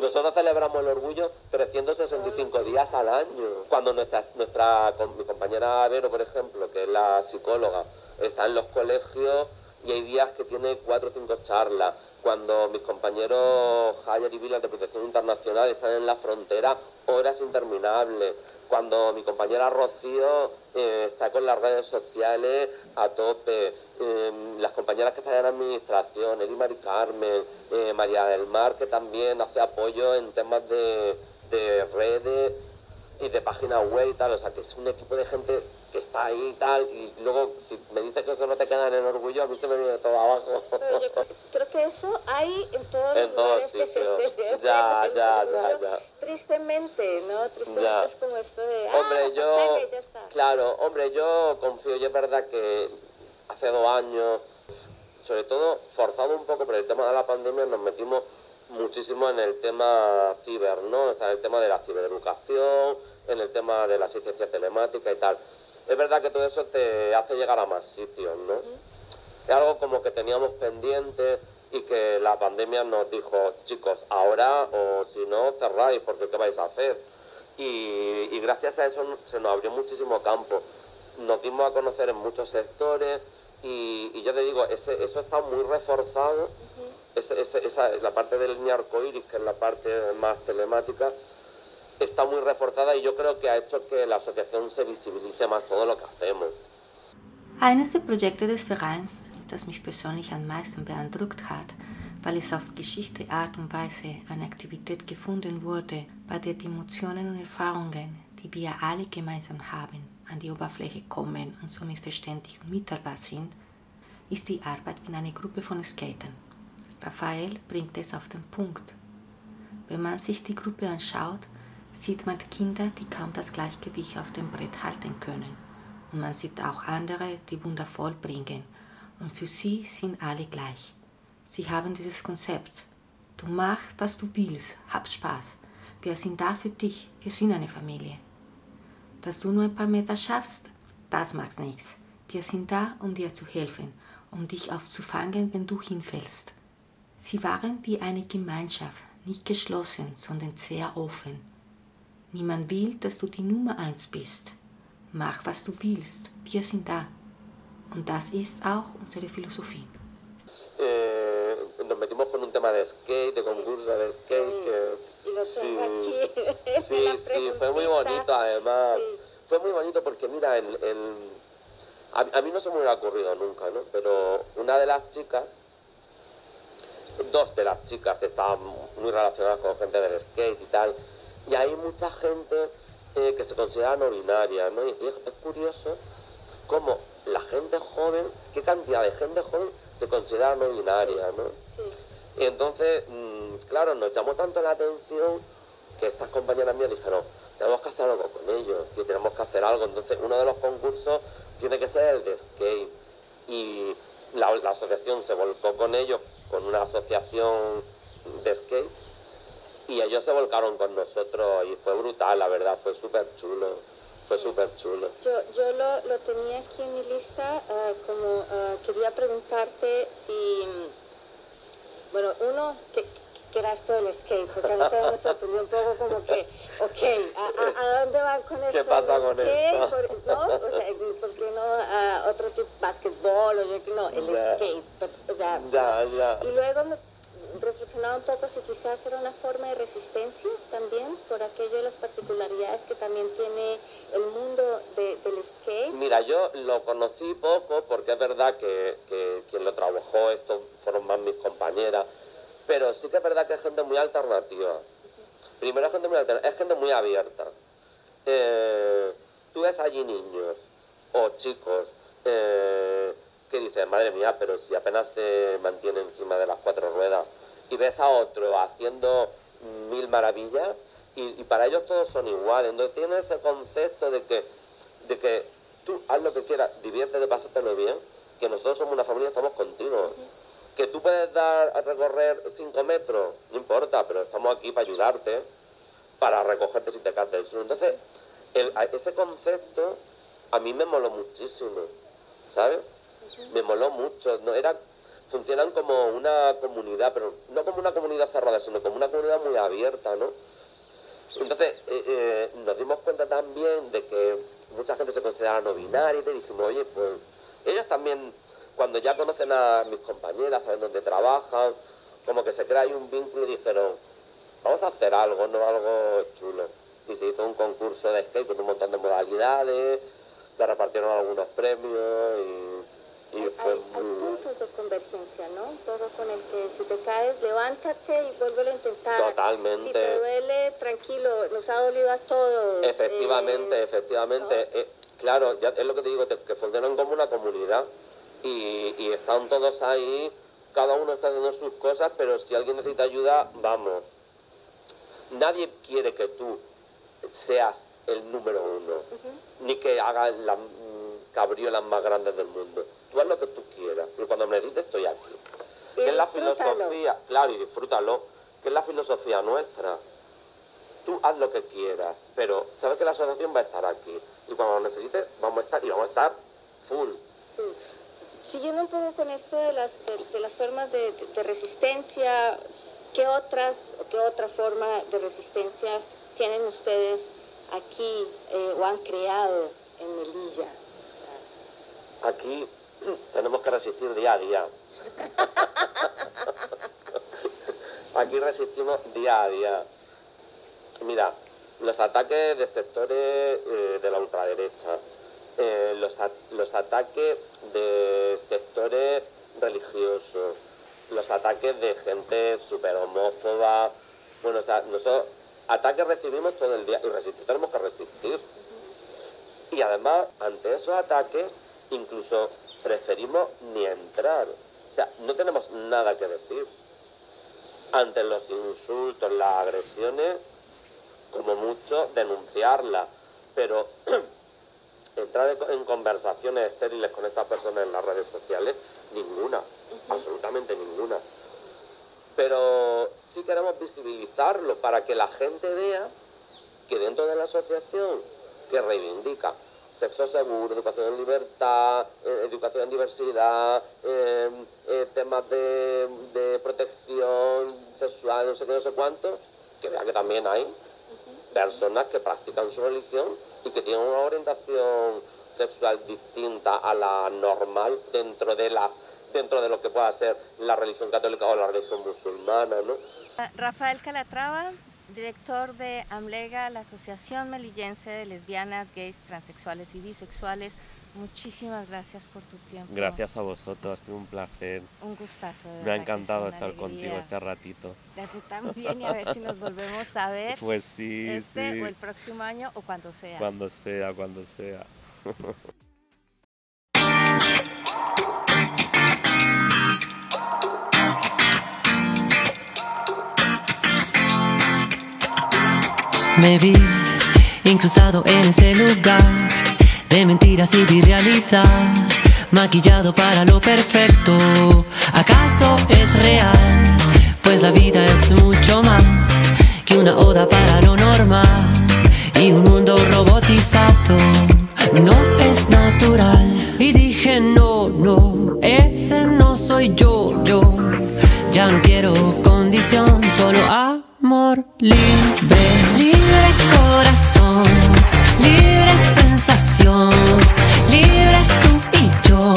Nosotros celebramos el orgullo 365 días al año. Cuando nuestra, nuestra mi compañera Vero, por ejemplo, que es la psicóloga, está en los colegios y hay días que tiene cuatro o cinco charlas. Cuando mis compañeros Javier y Vilas de Protección Internacional están en la frontera, horas interminables. cuando mi compañera Rocío eh, está con las redes sociales a tope, eh, las compañeras que están en administración, Eli Mari Carmen, eh, María del Mar, que también hace apoyo en temas de, de redes y de página web y tal, o sea que es un equipo de gente que está ahí y tal, y luego si me dices que eso no te queda en el orgullo, a mí se me viene todo abajo. Pero yo creo, que eso hay en todos los En todos lugares que se celebra. Ya, ya, ya, ya. Tristemente, ¿no? Tristemente Ya. es como esto de, ah, Hombre, la yo, ya está. claro, hombre, yo confío, y es verdad que hace dos años, sobre todo forzado un poco por el tema de la pandemia, nos metimos muchísimo en el tema ciber, ¿no? O sea, el tema de la cibereducación, en el tema de la asistencia telemática y tal. Es verdad que todo eso te hace llegar a más sitios, ¿no? Es algo como que teníamos pendiente y que la pandemia nos dijo, chicos, ahora o si no, cerráis, porque ¿qué vais a hacer? Y, y gracias a eso se nos abrió muchísimo campo. Nos dimos a conocer en muchos sectores y, y yo te digo, ese, eso está muy reforzado. Esa, la parte del línea arcoíris, que es la parte más telemática, está muy reforzada y yo creo que ha hecho que la asociación se visibilice más todo lo que hacemos. Eines der Projekte des Vereins, das mich persönlich am meisten beeindruckt hat, weil es auf geschichte Art und Weise eine Aktivität gefunden wurde, bei der die Emotionen und Erfahrungen, die wir alle gemeinsam haben, an die Oberfläche kommen und somit verständlich und mitteilbar sind, ist die Arbeit mit einer Gruppe von Skatern. Raphael bringt es auf den Punkt. Wenn man sich die Gruppe anschaut, sieht man Kinder, die kaum das Gleichgewicht auf dem Brett halten können. Und man sieht auch andere, die wundervoll bringen. Und für sie sind alle gleich. Sie haben dieses Konzept. Du machst, was du willst, hab Spaß. Wir sind da für dich, wir sind eine Familie. Dass du nur ein paar Meter schaffst, das macht nichts. Wir sind da, um dir zu helfen, um dich aufzufangen, wenn du hinfällst. Sie waren wie eine Gemeinschaft, nicht geschlossen, sondern sehr offen. Niemand will, dass du die Nummer eins bist. Mach, was du willst. Wir sind da. Und das ist auch unsere Philosophie. Eh, nos metimos con un tema de skate, de concurso de skate, que lo sí, tengo aquí. sí, la sí, fue muy bonito además. Sí. Fue muy bonito porque mira, el, el- a, a mí no se me hubiera ocurrido nunca, ¿no? Pero una de las chicas, dos de las chicas estaban muy relacionadas con gente del skate y tal, y hay mucha gente eh, que se considera no binaria, ¿no? Y es, es curioso cómo la gente joven, qué cantidad de gente joven se considera no binaria, ¿no? Y entonces, mm, claro, nos llamó tanto la atención que estas compañeras mías dijeron, tenemos que hacer algo con ellos, tío, tenemos que hacer algo. Entonces, uno de los concursos tiene que ser el de skate. Y la, la asociación se volcó con ellos, con una asociación de skate, y ellos se volcaron con nosotros y fue brutal, la verdad, fue súper chulo, fue súper chulo. Yo, yo lo, lo tenía aquí en mi lista, ah, como ah, quería preguntarte si, bueno, uno, ¿qué, qué era esto del skate? Porque a mí también me sorprendió un poco como que, ok, ¿a, a, a dónde van con esto? pasa del con esto? Por- ¿no? O sea, ¿por qué no ah, otro tipo, básquetbol o yo que no, el Ya. skate? O sea, Ya, ya. y luego me reflexionaba un poco si quizás era una forma de resistencia también por aquello de las particularidades que también tiene el mundo de- del skate. Mira, yo lo conocí poco porque es verdad que, que quien lo trabajó, esto fueron más mis compañeras, pero sí que es verdad que es gente muy alternativa. Primero es gente muy alternativa, es gente muy abierta. Eh, tú ves allí niños o chicos eh, que dicen, madre mía, pero si apenas se mantiene encima de las cuatro ruedas y ves a otro haciendo mil maravillas y, para ellos todos son iguales. Entonces tienen ese concepto de que, de que tú haz lo que quieras, diviértete, pásatelo bien, que nosotros somos una familia, estamos contigo. Que tú puedes dar a recorrer 5 metros, no importa, pero estamos aquí para ayudarte, para recogerte si te caes del suelo. Entonces, el- ese concepto a mí me moló muchísimo, ¿sabes? Me moló mucho. No, era, funcionan como una comunidad, pero no como una comunidad cerrada, sino como una comunidad muy abierta, ¿no? Entonces, eh, eh, nos dimos cuenta también de que mucha gente se considera no binaria y te dijimos, oye, pues ellos también, cuando ya conocen a mis compañeras, saben dónde trabajan, como que se crea ahí un vínculo y dijeron, vamos a hacer algo, no algo chulo. y se hizo un concurso de skate con un montón de modalidades, se repartieron algunos premios y, y fue Hay, hay muy... puntos de convergencia, ¿no? Poco con el que si te caes, levántate y vuélvelo a intentar. Totalmente. Si te duele, tranquilo, nos ha dolido a todos. Efectivamente, Eh, efectivamente. Eh, claro, ya es lo que te digo, que funcionan como una comunidad y, y están todos ahí, cada uno está haciendo sus cosas, pero si alguien necesita ayuda, vamos. Nadie quiere que tú seas el número uno, ni que hagas las mm, cabriolas más grandes del mundo. Tú haz lo que tú quieras, pero cuando me necesites estoy aquí. Y Que es la filosofía, claro, y disfrútalo, que es la filosofía nuestra tú haz lo que quieras, pero sabes que la asociación va a estar aquí. Y cuando lo necesites, vamos a estar, y vamos a estar full. Sí. Siguiendo un poco con esto de las, de, de las formas de, de- de resistencia, ¿qué otras qué otra forma de resistencias tienen ustedes aquí eh, o han creado en Melilla? Aquí tenemos que resistir día a día. Aquí resistimos día a día. Mira, los ataques de sectores eh, de la ultraderecha, eh, los, los ataques de sectores religiosos, los ataques de gente súper homófoba. Bueno, o sea, nosotros ataques recibimos todo el día y resistir tenemos que resistir. Y además, ante esos ataques, incluso preferimos ni entrar. O sea, no tenemos nada que decir. Ante los insultos, las agresiones, como mucho, denunciarlas. Pero entrar en- conversaciones estériles con estas personas en las redes sociales, ninguna. Absolutamente ninguna. Pero sí queremos visibilizarlo para que la gente vea que dentro de la asociación que reivindica sexo seguro, educación en libertad, eh, educación en diversidad, eh, eh, temas de, de protección sexual, no sé qué, no sé cuánto, que vea que también hay personas que practican su religión y que tienen una orientación sexual distinta a la normal dentro de la dentro de lo que pueda ser la religión católica o la religión musulmana, ¿no? Rafael Calatrava, director de AMLEGA, la Asociación Melillense de Lesbianas, Gays, Transexuales y Bisexuales. Muchísimas gracias por tu tiempo. Gracias a vosotros, ha sido un placer. Un gustazo. de Me ha encantado estar contigo este ratito. De ti también y a ver si nos volvemos a ver Pues sí, este sí. o el próximo año o cuando sea. Cuando sea, cuando sea. Me vi incrustado en ese lugar de mentiras y de irrealidad, maquillado para lo perfecto. ¿Acaso es real? Pues la vida es mucho más que una oda para lo normal y un mundo robotizado. No es natural. Y dije, no, no, ese no soy yo, yo. Ya no quiero condición, solo amor libre, libre corazón, libre sensación, libres tú y yo.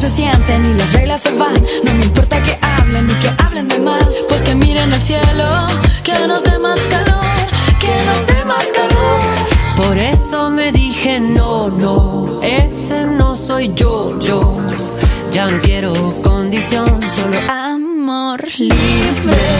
Se sienten y las reglas se van, no me importa que hablen ni que hablen de más, pues que miren al cielo, que nos dé más calor, que nos dé más calor. Por eso me dije no, no, ese no soy yo, yo. Ya no quiero condición, Solo amor libre, libre